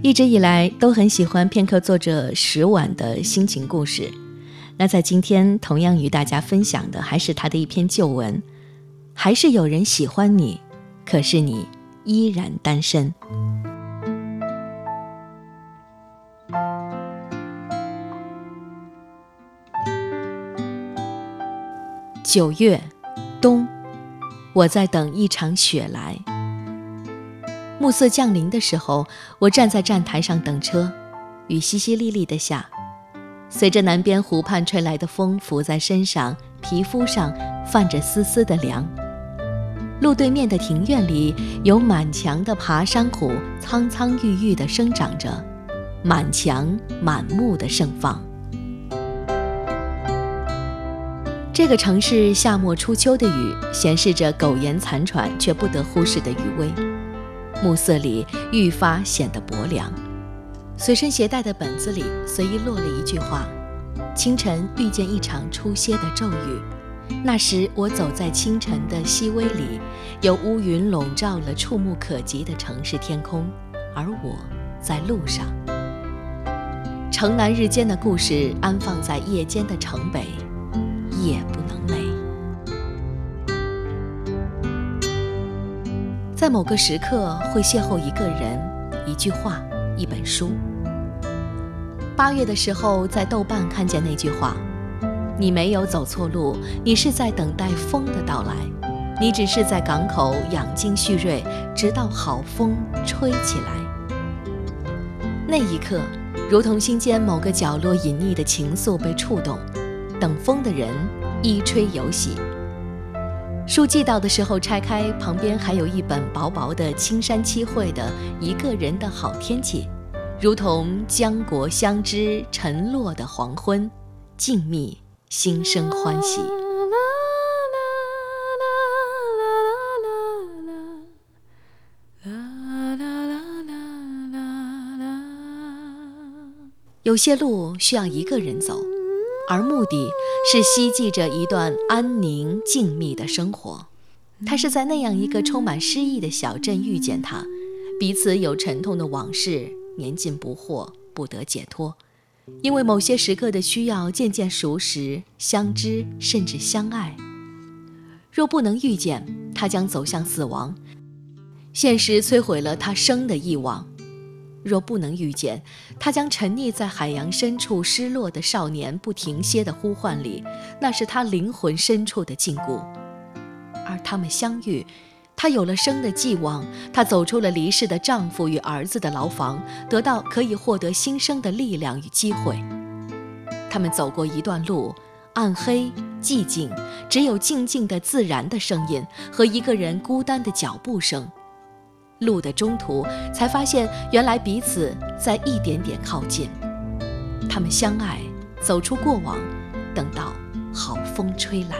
一直以来都很喜欢片刻作者石婉的心情故事。那在今天，同样与大家分享的还是他的一篇旧文，还是有人喜欢你，可是你依然单身。九月，冬，我在等一场雪来。暮色降临的时候，我站在站台上等车，雨淅淅沥沥的下，随着南边湖畔吹来的风拂在身上，皮肤上泛着丝丝的凉。路对面的庭院里有满墙的爬山虎，苍苍郁郁地生长着，满墙满目的盛放。这个城市夏末初秋的雨，显示着苟延残喘却不得忽视的余威。暮色里愈发显得薄凉。随身携带的本子里随意落了一句话：“清晨遇见一场初歇的骤雨，那时我走在清晨的熹微里，有乌云笼罩了触目可及的城市天空，而我在路上。城南日间的故事安放在夜间的城北，夜不在某个时刻会邂逅一个人、一句话、一本书。八月的时候在豆瓣看见那句话：“你没有走错路，你是在等待风的到来，你只是在港口养精蓄锐，直到好风吹起来。”那一刻，如同心间某个角落隐匿的情愫被触动，等风的人一吹有喜。书寄到的时候，拆开旁边还有一本薄薄的青山七惠的一个人的好天气，如同江国相知沉落的黄昏，静谧心生欢喜。有些路需要一个人走。而目的是希冀着一段安宁静谧的生活。他是在那样一个充满诗意的小镇遇见他，彼此有沉痛的往事，年近不惑，不得解脱。因为某些时刻的需要，渐渐熟识、相知，甚至相爱。若不能遇见，他将走向死亡。现实摧毁了他生的欲望。若不能遇见，他将沉溺在海洋深处失落的少年不停歇的呼唤里，那是他灵魂深处的禁锢。而他们相遇，他有了生的寄望，他走出了离世的丈夫与儿子的牢房，得到可以获得新生的力量与机会。他们走过一段路，暗黑寂静，只有静静的自然的声音和一个人孤单的脚步声。路的中途，才发现原来彼此在一点点靠近。他们相爱，走出过往，等到好风吹来，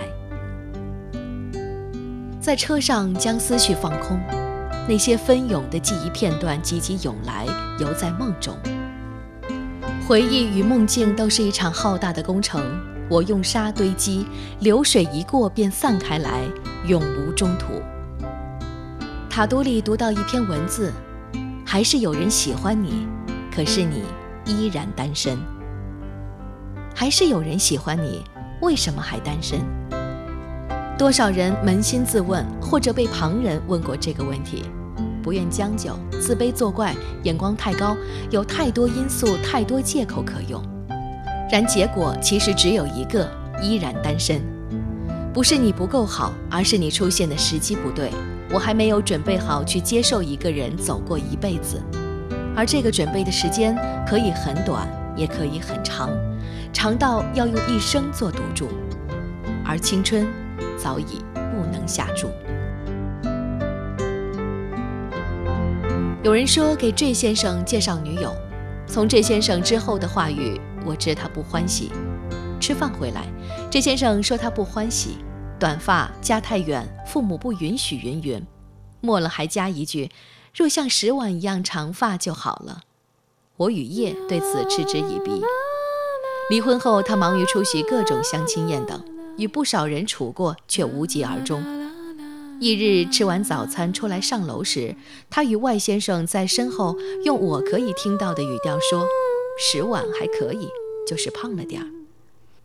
在车上将思绪放空，那些纷涌的记忆片段急急涌来，犹在梦中。回忆与梦境都是一场浩大的工程，我用沙堆积，流水一过便散开来，永无中途。卡多里读到一篇文字，还是有人喜欢你，可是你依然单身。还是有人喜欢你，为什么还单身？多少人扪心自问，或者被旁人问过这个问题，不愿将就，自卑作怪，眼光太高，有太多因素，太多借口可用。然结果其实只有一个：依然单身。不是你不够好，而是你出现的时机不对。我还没有准备好去接受一个人走过一辈子，而这个准备的时间可以很短，也可以很长，长到要用一生做赌注，而青春早已不能下注。有人说给 J 先生介绍女友，从 J 先生之后的话语，我知他不欢喜。吃饭回来，这先生说他不欢喜。短发家太远，父母不允许。云云，末了还加一句：“若像石碗一样长发就好了。”我与叶对此嗤之以鼻。离婚后，他忙于出席各种相亲宴等，与不少人处过，却无疾而终。翌日吃完早餐出来上楼时，他与外先生在身后用我可以听到的语调说：“十碗还可以，就是胖了点儿。”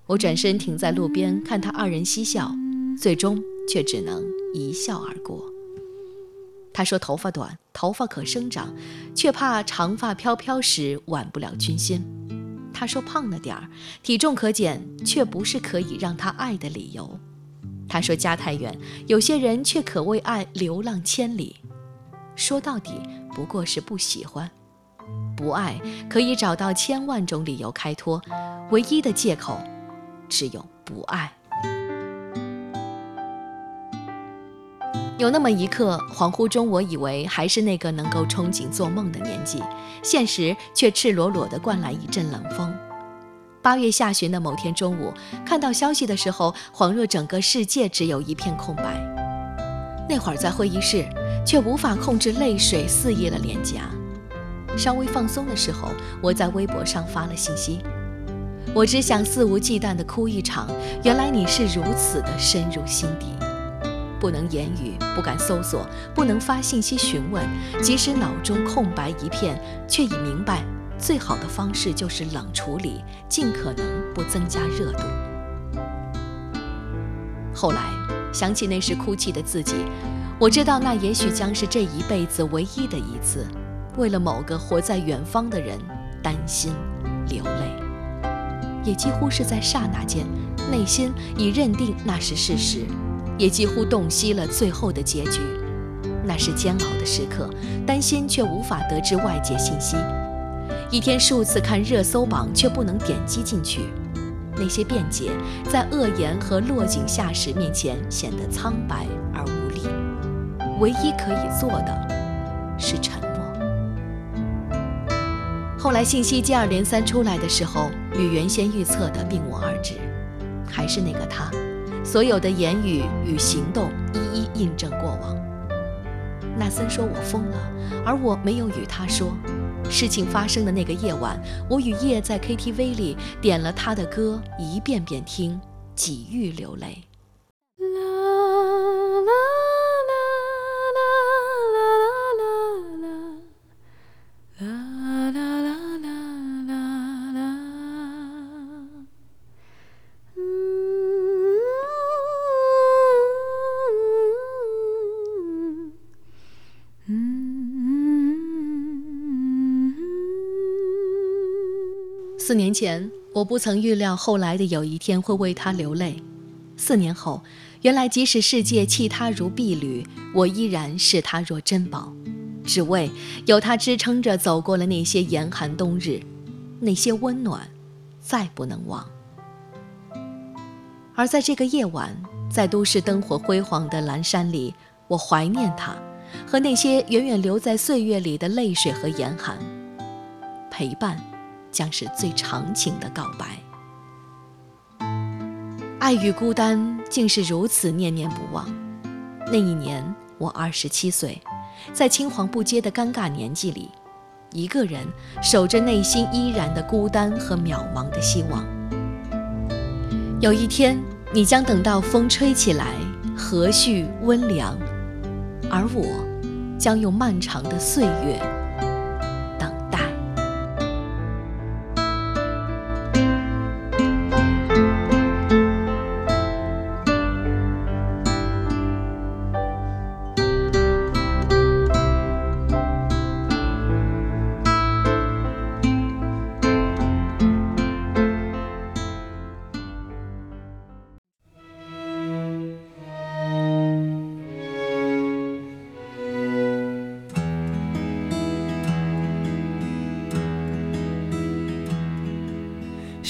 我转身停在路边看他二人嬉笑，最终却只能一笑而过。他说：“头发短，头发可生长，却怕长发飘飘时挽不了军心。”他说：“胖了点儿，体重可减，却不是可以让他爱的理由。”他说：“家太远，有些人却可为爱流浪千里。”说到底，不过是不喜欢，不爱可以找到千万种理由开脱，唯一的借口只有不爱。有那么一刻，恍惚中，我以为还是那个能够憧憬做梦的年纪，现实却赤裸裸地灌来一阵冷风。八月下旬的某天中午，看到消息的时候，恍若整个世界只有一片空白。那会儿在会议室，却无法控制泪水肆意了脸颊。稍微放松的时候，我在微博上发了信息：我只想肆无忌惮地哭一场。原来你是如此的深入心底。不能言语，不敢搜索，不能发信息询问，即使脑中空白一片，却已明白，最好的方式就是冷处理，尽可能不增加热度。后来想起那时哭泣的自己，我知道那也许将是这一辈子唯一的一次，为了某个活在远方的人担心流泪，也几乎是在刹那间，内心已认定那是事实。也几乎洞悉了最后的结局，那是煎熬的时刻，担心却无法得知外界信息，一天数次看热搜榜却不能点击进去，那些辩解在恶言和落井下石面前显得苍白而无力，唯一可以做的是沉默。后来信息接二连三出来的时候，与原先预测的并无二致，还是那个他。所有的言语与行动一一印证过往。纳森说我疯了，而我没有与他说。事情发生的那个夜晚，我与叶在 KTV 里点了他的歌，一遍遍听，几欲流泪。四年前，我不曾预料后来的有一天会为他流泪。四年后，原来即使世界弃他如敝履，我依然视他若珍宝，只为有他支撑着走过了那些严寒冬日，那些温暖，再不能忘。而在这个夜晚，在都市灯火辉煌的蓝山里，我怀念他，和那些远远留在岁月里的泪水和严寒，陪伴。将是最长情的告白。爱与孤单竟是如此念念不忘。那一年我二十七岁，在青黄不接的尴尬年纪里，一个人守着内心依然的孤单和渺茫的希望。有一天，你将等到风吹起来，和煦温凉，而我，将用漫长的岁月。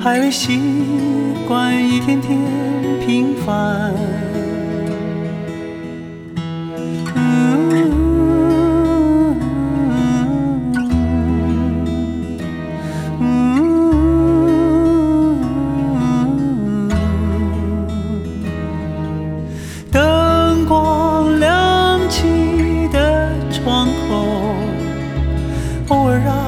还未习惯一天天平凡。窗口，偶尔让。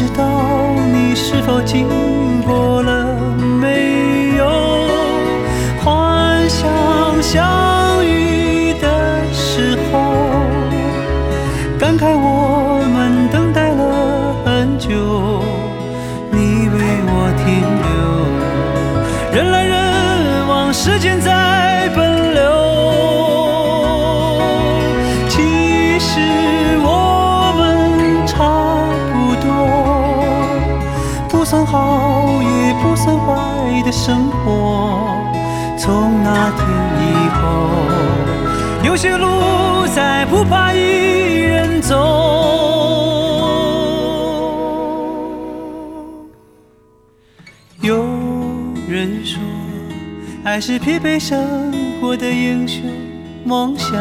知道你是否经过了没有？幻想相遇的时候，感慨我们等待了很久，你为我停留。人来人往，时间在有些路再不怕一人走。有人说，爱是疲惫生活的英雄梦想。